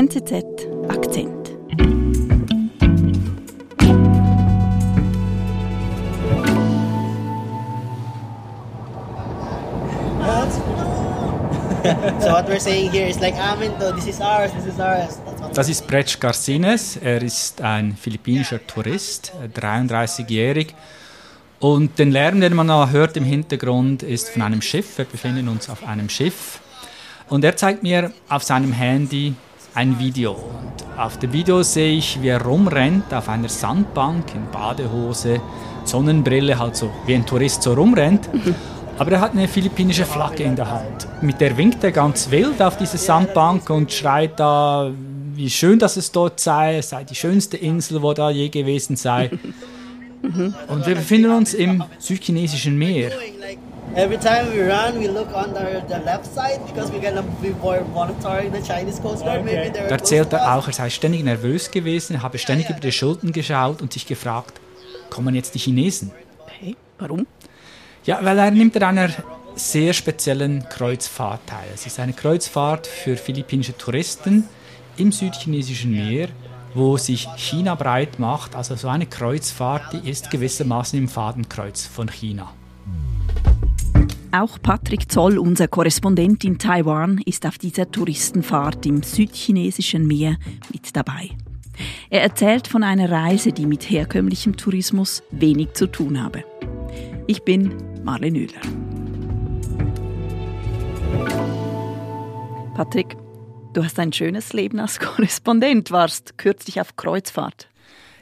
NZZ Akzent. so what we're saying here is like Aminto, this is ours, this is ours. Das ist Brech Garcines. Er ist ein philippinischer Tourist, 33-jährig. Äh, Und den Lärm, den man da hört im Hintergrund, ist von einem Schiff. Wir befinden uns auf einem Schiff. Und er zeigt mir auf seinem Handy ein Video. Und auf dem Video sehe ich, wie er rumrennt auf einer Sandbank in Badehose, Sonnenbrille, halt so wie ein Tourist so rumrennt. Aber er hat eine philippinische Flagge in der Hand. Mit der winkt er ganz wild auf diese Sandbank und schreit da, wie schön dass es dort sei, es sei die schönste Insel, wo da je gewesen sei. Und wir befinden uns im südchinesischen Meer. Every time we run, we look on the, the left side because we're gonna be monitoring the Chinese Coast Guard. Maybe Da erzählt er auch, er sei ständig nervös gewesen, habe ständig über die Schultern geschaut und sich gefragt, kommen jetzt die Chinesen? Okay, warum? Ja, weil er nimmt an einer sehr speziellen Kreuzfahrt teil. Es ist eine Kreuzfahrt für philippinische Touristen im südchinesischen Meer, wo sich China breit macht. Also so eine Kreuzfahrt, die ist gewissermaßen im Fadenkreuz von China. Auch Patrick Zoll, unser Korrespondent in Taiwan, ist auf dieser Touristenfahrt im südchinesischen Meer mit dabei. Er erzählt von einer Reise, die mit herkömmlichem Tourismus wenig zu tun habe. Ich bin Marlene Oehler. Patrick, du hast ein schönes Leben als Korrespondent, warst kürzlich auf Kreuzfahrt.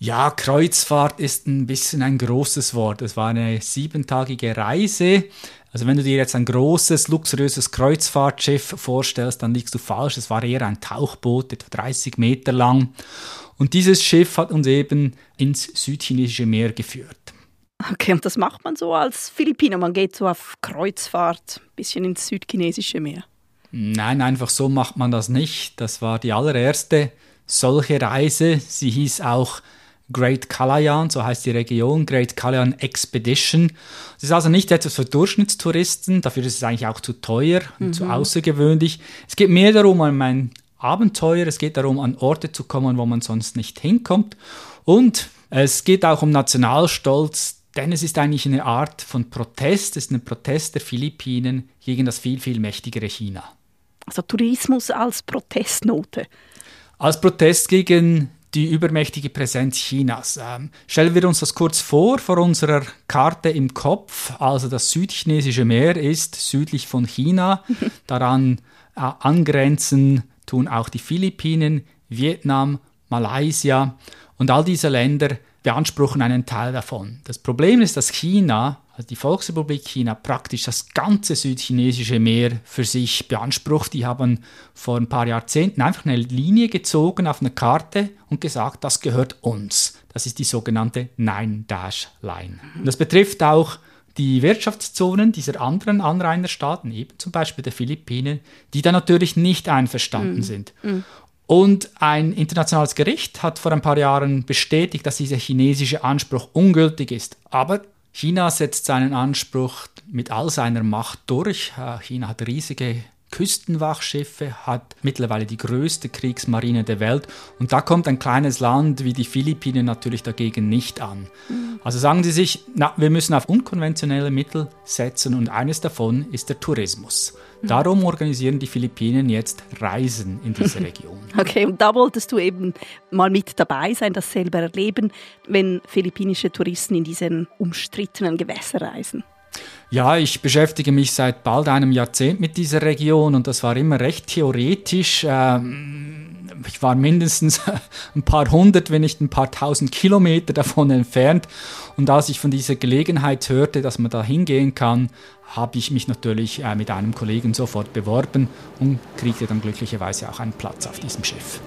Ja, Kreuzfahrt ist ein bisschen ein großes Wort. Es war eine siebentagige Reise. Also wenn du dir jetzt ein großes, luxuriöses Kreuzfahrtschiff vorstellst, dann liegst du falsch. Es war eher ein Tauchboot, etwa 30 Meter lang. Und dieses Schiff hat uns eben ins südchinesische Meer geführt. Okay, und das macht man so als Philippiner. Man geht so auf Kreuzfahrt, ein bisschen ins südchinesische Meer. Nein, einfach so macht man das nicht. Das war die allererste solche Reise. Sie hieß auch Great Kalayan, so heißt die Region, Great Kalayan Expedition. Das ist also nicht etwas für Durchschnittstouristen, dafür ist es eigentlich auch zu teuer und Mhm. zu außergewöhnlich. Es geht mehr darum, um ein Abenteuer, es geht darum, an Orte zu kommen, wo man sonst nicht hinkommt. Und es geht auch um Nationalstolz, denn es ist eigentlich eine Art von Protest, es ist ein Protest der Philippinen gegen das viel, viel mächtigere China. Also Tourismus als Protestnote. Als Protest gegen die übermächtige Präsenz Chinas. Ähm, stellen wir uns das kurz vor, vor unserer Karte im Kopf. Also das südchinesische Meer ist südlich von China. Daran äh, angrenzen tun auch die Philippinen, Vietnam, Malaysia und all diese Länder beanspruchen einen Teil davon. Das Problem ist, dass China, also die Volksrepublik China, praktisch das ganze südchinesische Meer für sich beansprucht. Die haben vor ein paar Jahrzehnten einfach eine Linie gezogen auf eine Karte und gesagt, das gehört uns. Das ist die sogenannte Nine-Dash-Line. Das betrifft auch die Wirtschaftszonen dieser anderen Anrainerstaaten, eben zum Beispiel der Philippinen, die da natürlich nicht einverstanden sind. Und ein internationales Gericht hat vor ein paar Jahren bestätigt, dass dieser chinesische Anspruch ungültig ist. Aber China setzt seinen Anspruch mit all seiner Macht durch. Äh, China hat riesige Küstenwachschiffe, hat mittlerweile die größte Kriegsmarine der Welt. Und da kommt ein kleines Land wie die Philippinen natürlich dagegen nicht an. Also sagen sie sich, na, wir müssen auf unkonventionelle Mittel setzen und eines davon ist der Tourismus. Darum organisieren die Philippinen jetzt Reisen in diese Region. Okay, und da wolltest du eben mal mit dabei sein, das selber erleben, wenn philippinische Touristen in diesen umstrittenen Gewässer reisen. Ja, ich beschäftige mich seit bald einem Jahrzehnt mit dieser Region und das war immer recht theoretisch. Ähm, ich war mindestens ein paar hundert, wenn nicht ein paar tausend Kilometer davon entfernt. Und als ich von dieser Gelegenheit hörte, dass man da hingehen kann, habe ich mich natürlich äh, mit einem Kollegen sofort beworben und kriegte dann glücklicherweise auch einen Platz auf diesem Schiff.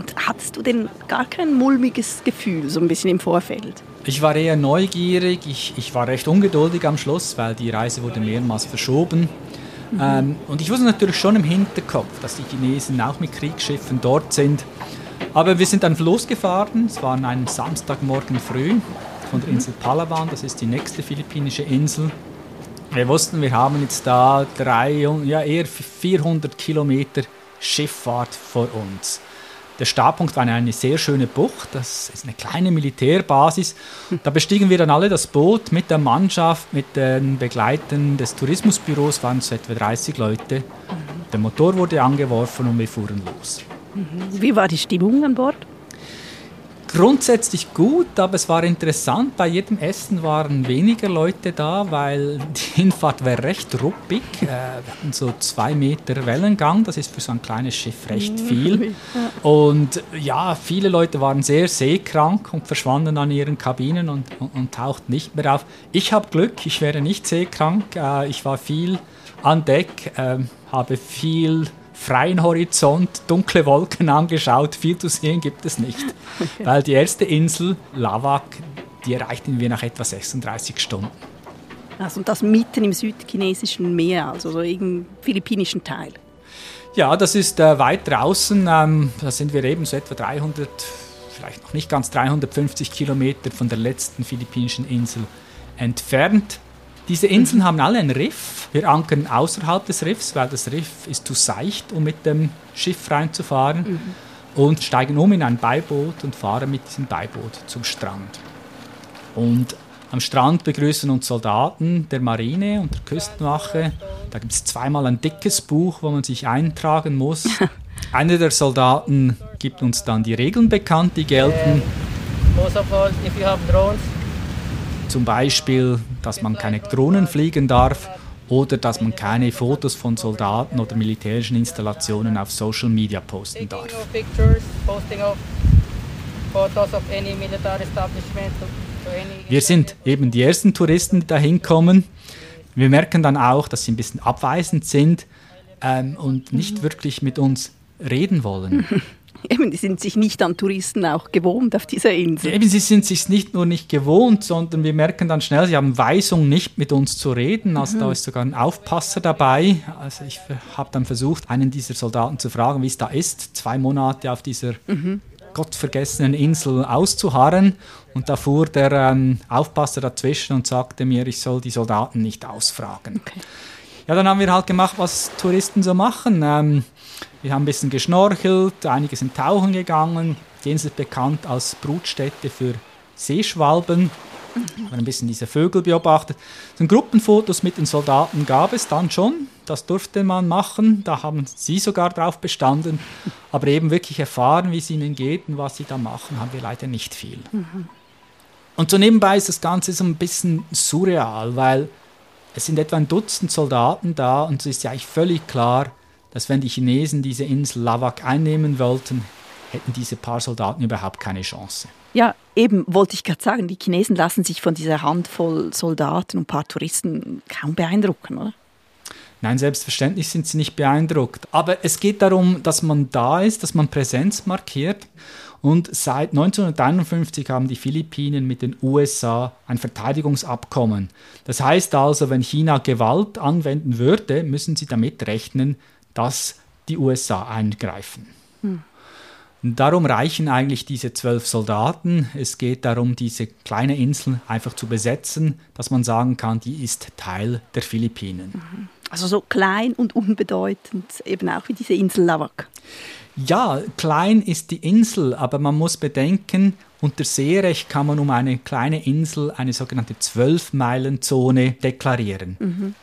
Und hattest du denn gar kein mulmiges Gefühl, so ein bisschen im Vorfeld? Ich war eher neugierig, ich, ich war recht ungeduldig am Schluss, weil die Reise wurde mehrmals verschoben. Ähm, und ich wusste natürlich schon im Hinterkopf, dass die Chinesen auch mit Kriegsschiffen dort sind. Aber wir sind dann losgefahren, es war an einem Samstagmorgen früh von der Insel Palawan, das ist die nächste philippinische Insel. Wir wussten, wir haben jetzt da drei, ja eher 400 Kilometer Schifffahrt vor uns. Der Startpunkt war eine sehr schöne Bucht, das ist eine kleine Militärbasis. Da bestiegen wir dann alle das Boot mit der Mannschaft, mit den Begleitern des Tourismusbüros, waren es etwa 30 Leute. Der Motor wurde angeworfen und wir fuhren los. Wie war die Stimmung an Bord? Grundsätzlich gut, aber es war interessant. Bei jedem Essen waren weniger Leute da, weil die Hinfahrt war recht ruppig. Äh, wir hatten so zwei Meter Wellengang, das ist für so ein kleines Schiff recht viel. Und ja, viele Leute waren sehr seekrank und verschwanden an ihren Kabinen und, und, und tauchten nicht mehr auf. Ich habe Glück, ich wäre nicht seekrank. Äh, ich war viel an Deck, äh, habe viel freien Horizont, dunkle Wolken angeschaut. Viel zu sehen gibt es nicht. Okay. Weil die erste Insel, Lavak, die erreichten wir nach etwa 36 Stunden. Also das mitten im südchinesischen Meer, also so im philippinischen Teil. Ja, das ist äh, weit draußen. Ähm, da sind wir eben so etwa 300, vielleicht noch nicht ganz 350 Kilometer von der letzten philippinischen Insel entfernt. Diese Inseln haben alle ein Riff. Wir ankern außerhalb des Riffs, weil das Riff ist zu seicht, um mit dem Schiff reinzufahren. Mhm. Und steigen um in ein Beiboot und fahren mit diesem Beiboot zum Strand. Und am Strand begrüßen uns Soldaten der Marine und der Küstenwache. Da gibt es zweimal ein dickes Buch, wo man sich eintragen muss. Einer der Soldaten gibt uns dann die Regeln bekannt, die gelten. Most of all, if you have drones, zum Beispiel, dass man keine Drohnen fliegen darf oder dass man keine Fotos von Soldaten oder militärischen Installationen auf Social Media posten darf. Wir sind eben die ersten Touristen, die da hinkommen. Wir merken dann auch, dass sie ein bisschen abweisend sind ähm, und nicht wirklich mit uns reden wollen. Eben, die sind sich nicht an Touristen auch gewohnt auf dieser Insel. Eben, sie sind sich nicht nur nicht gewohnt, sondern wir merken dann schnell, sie haben Weisung, nicht mit uns zu reden. Also mhm. da ist sogar ein Aufpasser dabei. Also ich habe dann versucht, einen dieser Soldaten zu fragen, wie es da ist, zwei Monate auf dieser mhm. gottvergessenen Insel auszuharren. Und da fuhr der ähm, Aufpasser dazwischen und sagte mir, ich soll die Soldaten nicht ausfragen. Okay. Ja, dann haben wir halt gemacht, was Touristen so machen. Ähm, wir haben ein bisschen geschnorchelt, einige sind tauchen gegangen. Die Insel ist bekannt als Brutstätte für Seeschwalben. Wir haben ein bisschen diese Vögel beobachtet. So Gruppenfotos mit den Soldaten gab es dann schon. Das durfte man machen. Da haben sie sogar drauf bestanden. Aber eben wirklich erfahren, wie es ihnen geht und was sie da machen, haben wir leider nicht viel. Mhm. Und so nebenbei ist das Ganze so ein bisschen surreal, weil es sind etwa ein Dutzend Soldaten da und es ist ja eigentlich völlig klar, dass wenn die Chinesen diese Insel Lavak einnehmen wollten, hätten diese paar Soldaten überhaupt keine Chance. Ja, eben wollte ich gerade sagen, die Chinesen lassen sich von dieser Handvoll Soldaten und ein paar Touristen kaum beeindrucken, oder? Nein, selbstverständlich sind sie nicht beeindruckt. Aber es geht darum, dass man da ist, dass man Präsenz markiert. Und seit 1951 haben die Philippinen mit den USA ein Verteidigungsabkommen. Das heißt also, wenn China Gewalt anwenden würde, müssen sie damit rechnen, dass die USA eingreifen. Hm. darum reichen eigentlich diese zwölf Soldaten. Es geht darum, diese kleine Insel einfach zu besetzen, dass man sagen kann, die ist Teil der Philippinen. Mhm. Also so klein und unbedeutend, eben auch wie diese Insel Lavak. Ja, klein ist die Insel, aber man muss bedenken, unter Seerecht kann man um eine kleine Insel eine sogenannte Zwölf-Meilen-Zone deklarieren. Mhm.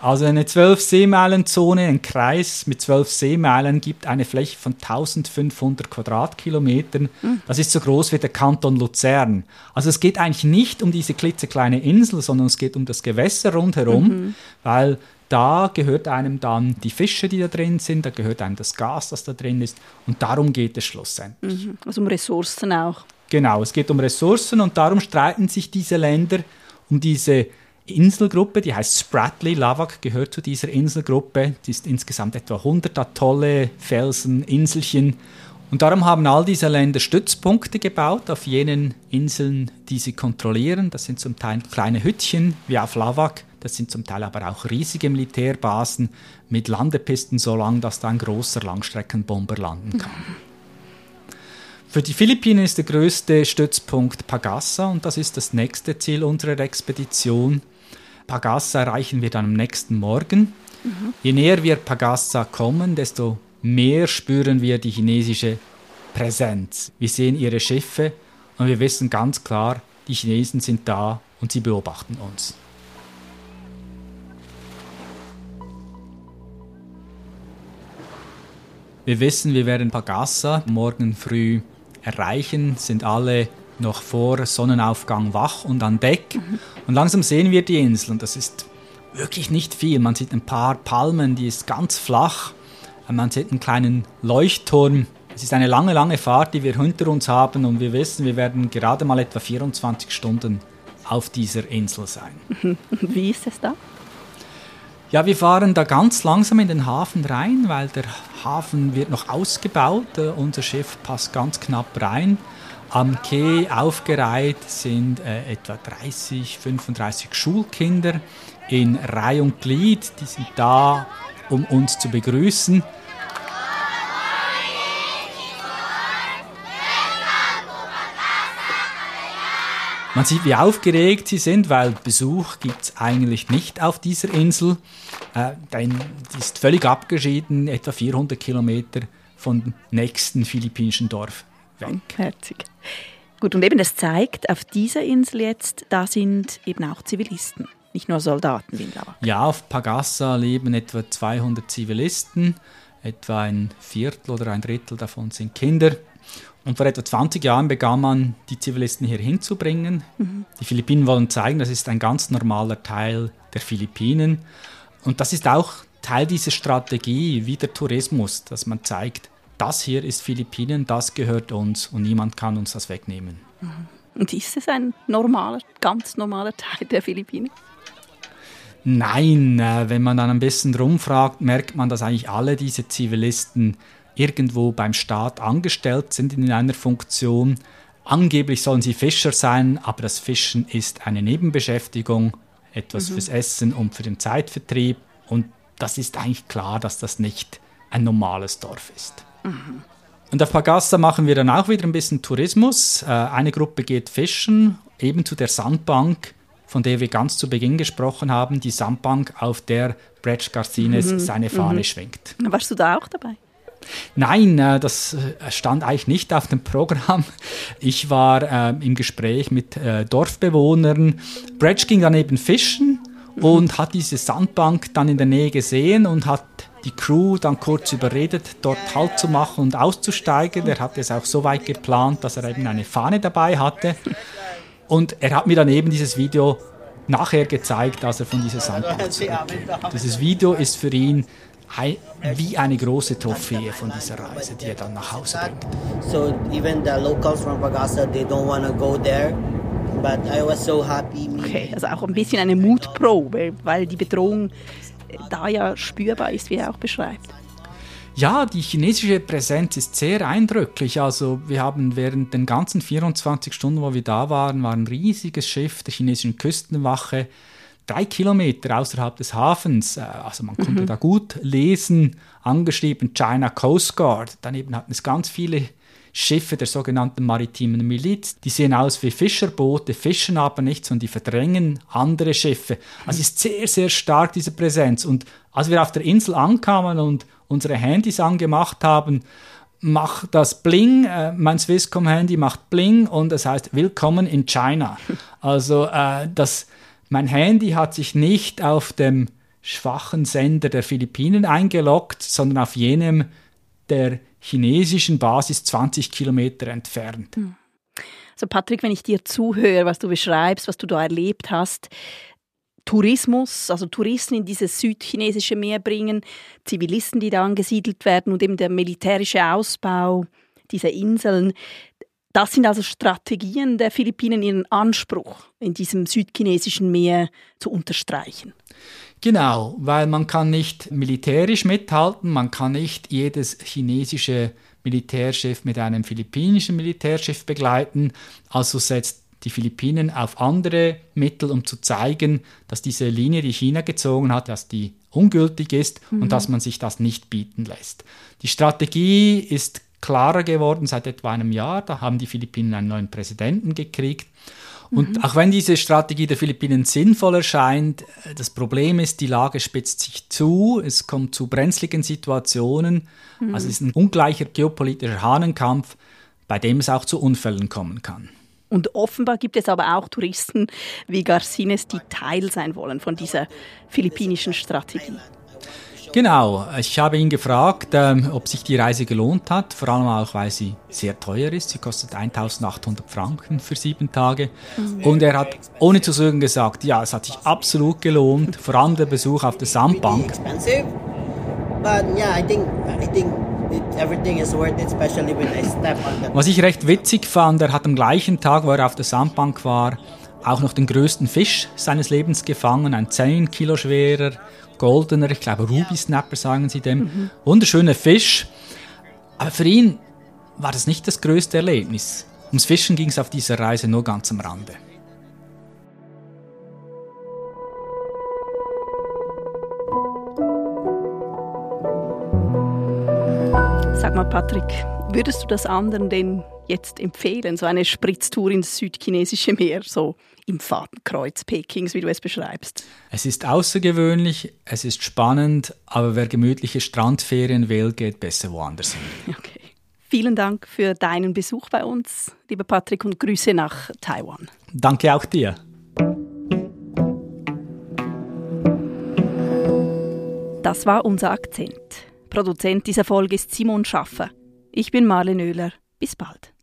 Also eine 12 Seemeilenzone, ein Kreis mit 12 Seemeilen gibt eine Fläche von 1500 Quadratkilometern. Mhm. Das ist so groß wie der Kanton Luzern. Also es geht eigentlich nicht um diese klitzekleine Insel, sondern es geht um das Gewässer rundherum, mhm. weil da gehört einem dann die Fische, die da drin sind, da gehört einem das Gas, das da drin ist. Und darum geht es schlussendlich. Mhm. Also um Ressourcen auch. Genau, es geht um Ressourcen und darum streiten sich diese Länder um diese Inselgruppe, die heißt Spratly. Lavak gehört zu dieser Inselgruppe. Die ist insgesamt etwa 100 Atolle, Felsen, Inselchen. Und darum haben all diese Länder Stützpunkte gebaut auf jenen Inseln, die sie kontrollieren. Das sind zum Teil kleine Hüttchen wie auf Lavak. Das sind zum Teil aber auch riesige Militärbasen mit Landepisten so lang, dass da ein großer Langstreckenbomber landen kann. Für die Philippinen ist der größte Stützpunkt Pagasa und das ist das nächste Ziel unserer Expedition. Pagasa erreichen wir dann am nächsten Morgen. Mhm. Je näher wir Pagasa kommen, desto mehr spüren wir die chinesische Präsenz. Wir sehen ihre Schiffe und wir wissen ganz klar, die Chinesen sind da und sie beobachten uns. Wir wissen, wir werden Pagassa morgen früh erreichen, sind alle noch vor Sonnenaufgang wach und an Deck. Mhm. Und langsam sehen wir die Insel und das ist wirklich nicht viel. Man sieht ein paar Palmen, die ist ganz flach. Man sieht einen kleinen Leuchtturm. Es ist eine lange, lange Fahrt, die wir hinter uns haben und wir wissen, wir werden gerade mal etwa 24 Stunden auf dieser Insel sein. Wie ist es da? Ja, wir fahren da ganz langsam in den Hafen rein, weil der Hafen wird noch ausgebaut. Äh, unser Schiff passt ganz knapp rein. Am Quai aufgereiht sind äh, etwa 30, 35 Schulkinder in Reihe und Glied. Die sind da, um uns zu begrüßen. Man sieht, wie aufgeregt sie sind, weil Besuch gibt es eigentlich nicht auf dieser Insel. Äh, denn die ist völlig abgeschieden, etwa 400 Kilometer vom nächsten philippinischen Dorf weg. Herzig. Gut, und eben das zeigt, auf dieser Insel jetzt, da sind eben auch Zivilisten, nicht nur Soldaten wie in Lawak. Ja, auf Pagassa leben etwa 200 Zivilisten, etwa ein Viertel oder ein Drittel davon sind Kinder. Und vor etwa 20 Jahren begann man, die Zivilisten hier hinzubringen. Mhm. Die Philippinen wollen zeigen, das ist ein ganz normaler Teil der Philippinen. Und das ist auch Teil dieser Strategie, wie der Tourismus, dass man zeigt, das hier ist Philippinen, das gehört uns und niemand kann uns das wegnehmen. Mhm. Und ist es ein normaler, ganz normaler Teil der Philippinen? Nein, äh, wenn man dann ein bisschen rumfragt, merkt man, dass eigentlich alle diese Zivilisten irgendwo beim Staat angestellt sind in einer Funktion. Angeblich sollen sie Fischer sein, aber das Fischen ist eine Nebenbeschäftigung, etwas mhm. fürs Essen und für den Zeitvertrieb. Und das ist eigentlich klar, dass das nicht ein normales Dorf ist. Mhm. Und auf Pagassa machen wir dann auch wieder ein bisschen Tourismus. Äh, eine Gruppe geht fischen, eben zu der Sandbank, von der wir ganz zu Beginn gesprochen haben, die Sandbank, auf der Brett Garcines mhm. seine Fahne mhm. schwenkt. Warst du da auch dabei? Nein, äh, das äh, stand eigentlich nicht auf dem Programm. Ich war im Gespräch mit Dorfbewohnern. Bretsch ging dann eben fischen und hat diese Sandbank dann in der Nähe gesehen und hat die Crew dann kurz überredet, dort Halt zu machen und auszusteigen. Er hatte es auch so weit geplant, dass er eben eine Fahne dabei hatte. Und er hat mir dann eben dieses Video nachher gezeigt, als er von dieser Sandbank zurückkam. Dieses Video ist für ihn wie eine große Trophäe von dieser Reise, die er dann nach Hause bringt. So even the locals from Pagasa, they don't want to go there. But I was so happy. Okay, also auch ein bisschen eine Mutprobe, weil die Bedrohung da ja spürbar ist, wie er auch beschreibt. Ja, die chinesische Präsenz ist sehr eindrücklich. Also wir haben während den ganzen 24 Stunden, wo wir da waren, war ein riesiges Schiff der chinesischen Küstenwache drei Kilometer außerhalb des Hafens. Äh, also man konnte mhm. da gut lesen, angeschrieben China Coast Guard. Daneben hatten es ganz viele Schiffe der sogenannten maritimen Miliz. Die sehen aus wie Fischerboote, fischen aber nichts und die verdrängen andere Schiffe. Also ist sehr, sehr stark diese Präsenz. Und als wir auf der Insel ankamen und unsere Handys angemacht haben, macht das Bling, äh, mein Swisscom-Handy macht Bling und es heißt Willkommen in China. Also äh, das mein Handy hat sich nicht auf dem schwachen Sender der Philippinen eingeloggt, sondern auf jenem der chinesischen Basis 20 Kilometer entfernt. Also Patrick, wenn ich dir zuhöre, was du beschreibst, was du da erlebt hast, Tourismus, also Touristen in dieses südchinesische Meer bringen, Zivilisten, die da angesiedelt werden und eben der militärische Ausbau dieser Inseln, das sind also Strategien der Philippinen, ihren Anspruch in diesem südchinesischen Meer zu unterstreichen. Genau, weil man kann nicht militärisch mithalten, man kann nicht jedes chinesische Militärschiff mit einem philippinischen Militärschiff begleiten, also setzt die Philippinen auf andere Mittel, um zu zeigen, dass diese Linie, die China gezogen hat, dass die ungültig ist mhm. und dass man sich das nicht bieten lässt. Die Strategie ist klarer geworden seit etwa einem Jahr. Da haben die Philippinen einen neuen Präsidenten gekriegt. Und mhm. auch wenn diese Strategie der Philippinen sinnvoll erscheint, äh, das Problem ist, die Lage spitzt sich zu, es kommt zu brenzligen Situationen. Mhm. Also es ist ein ungleicher geopolitischer Hahnenkampf, bei dem es auch zu Unfällen kommen kann. Und offenbar gibt es aber auch Touristen wie Garcines, die Teil sein wollen von dieser philippinischen Strategie. Genau, ich habe ihn gefragt, ähm, ob sich die Reise gelohnt hat, vor allem auch, weil sie sehr teuer ist. Sie kostet 1800 Franken für sieben Tage. Mhm. Und er hat ohne zu zögern gesagt, ja, es hat sich absolut gelohnt, vor allem der Besuch auf der Sandbank. Was ich recht witzig fand, er hat am gleichen Tag, wo er auf der Sandbank war, auch noch den größten Fisch seines Lebens gefangen, ein 10 Kilo schwerer, goldener, ich glaube Ruby Snapper sagen sie dem. Mhm. Wunderschöner Fisch. Aber für ihn war das nicht das größte Erlebnis. Ums Fischen ging es auf dieser Reise nur ganz am Rande. Sag mal, Patrick, würdest du das anderen denn jetzt empfehlen, so eine Spritztour ins südchinesische Meer, so im Fadenkreuz Pekings, wie du es beschreibst? Es ist außergewöhnlich, es ist spannend, aber wer gemütliche Strandferien will, geht besser woanders hin. Okay. Vielen Dank für deinen Besuch bei uns, lieber Patrick, und Grüße nach Taiwan. Danke auch dir. Das war unser Akzent. Produzent dieser Folge ist Simon Schaffer. Ich bin Marlene Oehler. Bis bald.